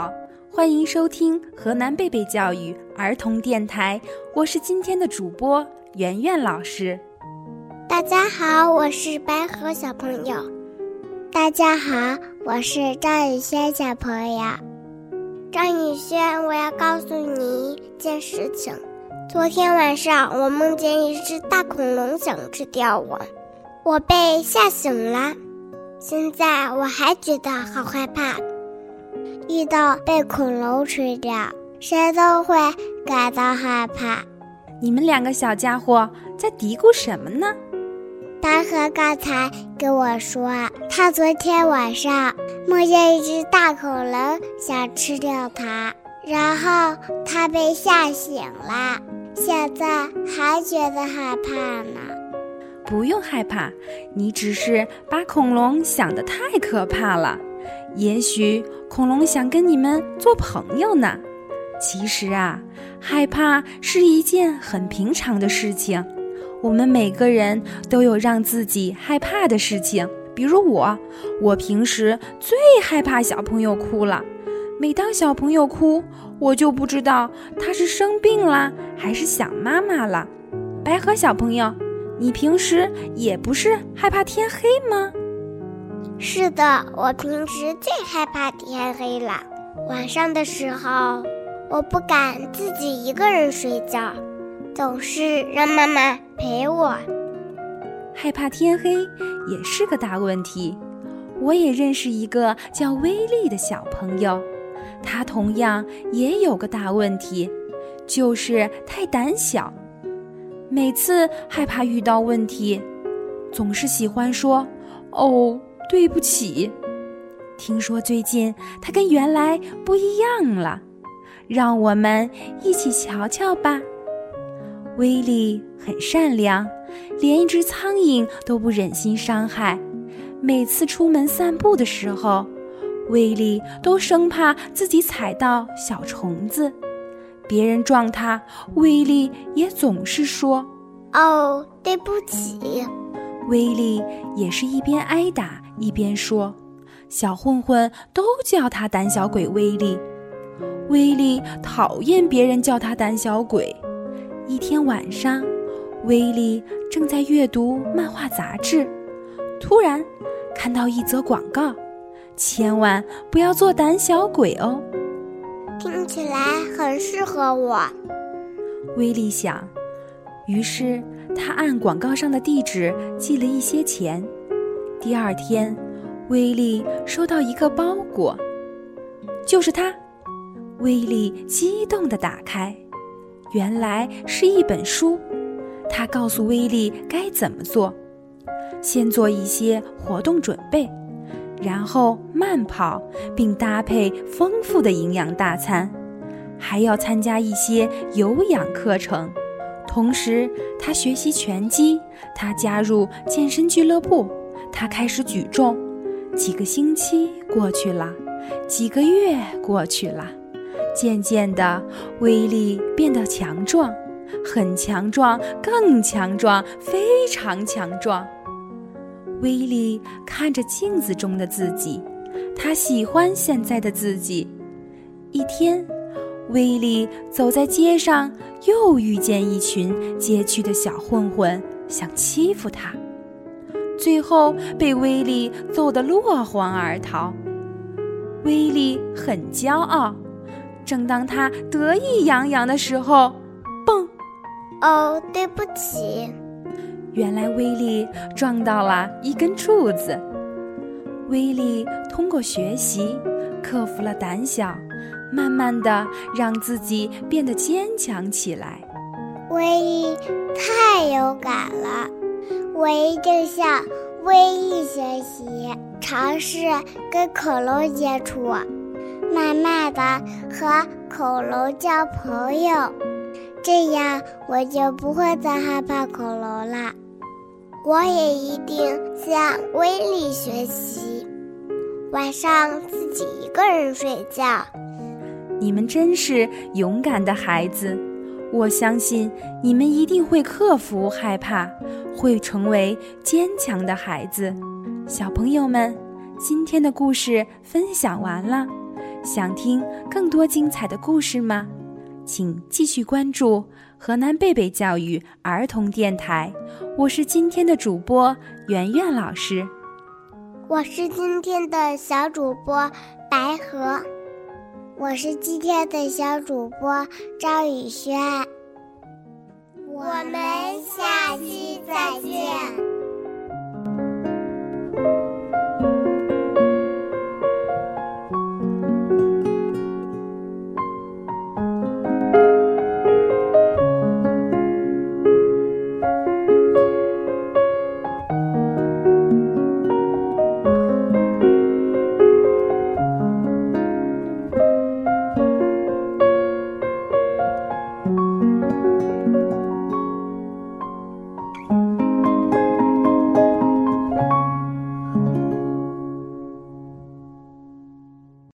好，欢迎收听河南贝贝教育儿童电台，我是今天的主播圆圆老师。大家好，我是白河小朋友。大家好，我是张宇轩小朋友。张宇轩，我要告诉你一件事情。昨天晚上，我梦见一只大恐龙想吃掉我，我被吓醒了。现在我还觉得好害怕。遇到被恐龙吃掉，谁都会感到害怕。你们两个小家伙在嘀咕什么呢？白河刚才跟我说，他昨天晚上梦见一只大恐龙想吃掉他，然后他被吓醒了，现在还觉得害怕呢。不用害怕，你只是把恐龙想得太可怕了。也许恐龙想跟你们做朋友呢。其实啊，害怕是一件很平常的事情。我们每个人都有让自己害怕的事情。比如我，我平时最害怕小朋友哭了。每当小朋友哭，我就不知道他是生病了还是想妈妈了。白河小朋友，你平时也不是害怕天黑吗？是的，我平时最害怕天黑了。晚上的时候，我不敢自己一个人睡觉，总是让妈妈陪我。害怕天黑也是个大问题。我也认识一个叫威力的小朋友，他同样也有个大问题，就是太胆小。每次害怕遇到问题，总是喜欢说：“哦。”对不起，听说最近他跟原来不一样了，让我们一起瞧瞧吧。威力很善良，连一只苍蝇都不忍心伤害。每次出门散步的时候，威力都生怕自己踩到小虫子。别人撞他，威力也总是说：“哦，对不起。”威力也是一边挨打。一边说，小混混都叫他胆小鬼威力。威力讨厌别人叫他胆小鬼。一天晚上，威力正在阅读漫画杂志，突然看到一则广告：“千万不要做胆小鬼哦！”听起来很适合我。威力想，于是他按广告上的地址寄了一些钱。第二天，威利收到一个包裹，就是他。威利激动地打开，原来是一本书。他告诉威利该怎么做：先做一些活动准备，然后慢跑，并搭配丰富的营养大餐，还要参加一些有氧课程。同时，他学习拳击，他加入健身俱乐部。他开始举重，几个星期过去了，几个月过去了，渐渐的，威力变得强壮，很强壮，更强壮，非常强壮。威力看着镜子中的自己，他喜欢现在的自己。一天，威力走在街上，又遇见一群街区的小混混，想欺负他。最后被威利揍得落荒而逃。威利很骄傲，正当他得意洋洋的时候，嘣！哦，对不起。原来威利撞到了一根柱子。威利通过学习克服了胆小，慢慢的让自己变得坚强起来。威利太勇敢了。我一定向威力学习，尝试跟恐龙接触，慢慢的和恐龙交朋友，这样我就不会再害怕恐龙了。我也一定向威力学习，晚上自己一个人睡觉。你们真是勇敢的孩子。我相信你们一定会克服害怕，会成为坚强的孩子。小朋友们，今天的故事分享完了，想听更多精彩的故事吗？请继续关注河南贝贝教育儿童电台。我是今天的主播圆圆老师，我是今天的小主播白河，我是今天的小主播张宇轩。我们下期再见。